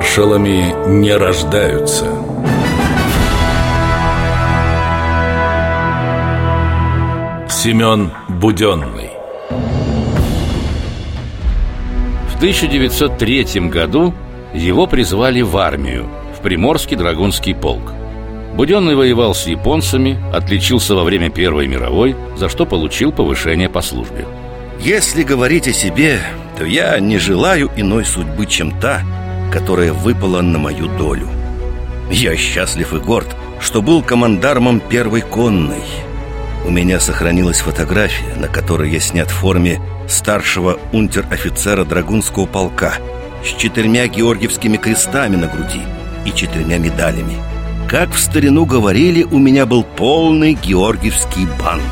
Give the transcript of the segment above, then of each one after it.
Маршалами не рождаются. Семен Буденный. В 1903 году его призвали в армию, в Приморский драгунский полк. Буденный воевал с японцами, отличился во время Первой мировой, за что получил повышение по службе. Если говорить о себе, то я не желаю иной судьбы, чем та, которая выпала на мою долю. Я счастлив и горд, что был командармом первой конной. У меня сохранилась фотография, на которой я снят в форме старшего унтер-офицера Драгунского полка С четырьмя георгиевскими крестами на груди и четырьмя медалями. Как в старину говорили, у меня был полный георгиевский бант.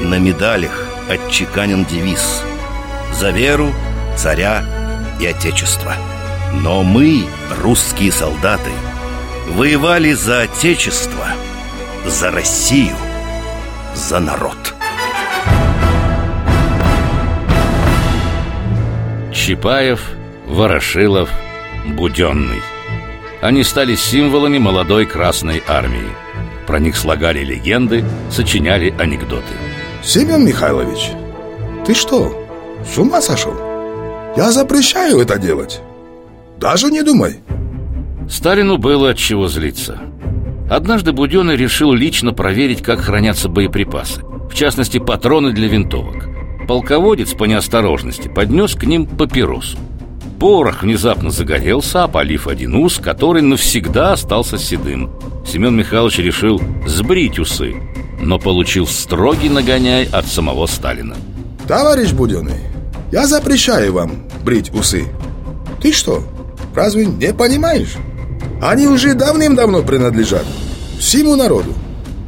На медалях отчеканен девиз «За веру, царя и отечество» Но мы, русские солдаты, воевали за отечество, за Россию, за народ Чапаев, Ворошилов, Буденный они стали символами молодой Красной Армии. Про них слагали легенды, сочиняли анекдоты. Семен Михайлович, ты что, с ума сошел? Я запрещаю это делать. Даже не думай. Сталину было от чего злиться. Однажды Буденный решил лично проверить, как хранятся боеприпасы. В частности, патроны для винтовок. Полководец по неосторожности поднес к ним папиросу. Порох внезапно загорелся, опалив один ус, который навсегда остался седым. Семен Михайлович решил сбрить усы, но получил строгий нагоняй от самого Сталина. Товарищ Буденный, я запрещаю вам брить усы. Ты что, разве не понимаешь? Они уже давным-давно принадлежат всему народу.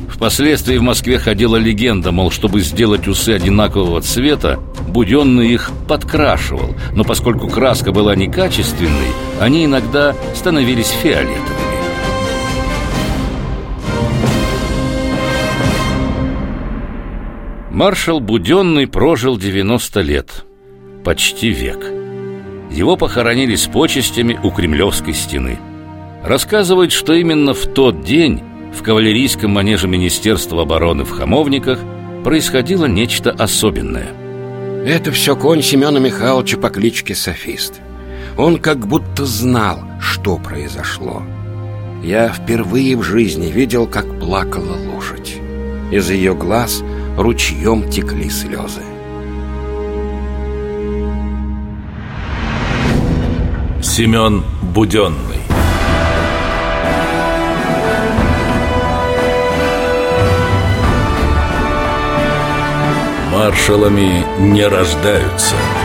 Впоследствии в Москве ходила легенда, мол, чтобы сделать усы одинакового цвета, Буденный их подкрашивал, но поскольку краска была некачественной, они иногда становились фиолетовыми. Маршал Буденный прожил 90 лет, почти век. Его похоронили с почестями у Кремлевской стены. Рассказывают, что именно в тот день в кавалерийском манеже Министерства обороны в Хамовниках происходило нечто особенное. Это все конь Семена Михайловича по кличке Софист. Он как будто знал, что произошло. Я впервые в жизни видел, как плакала лошадь. Из ее глаз ручьем текли слезы. Семен Буденный. Маршалами не рождаются –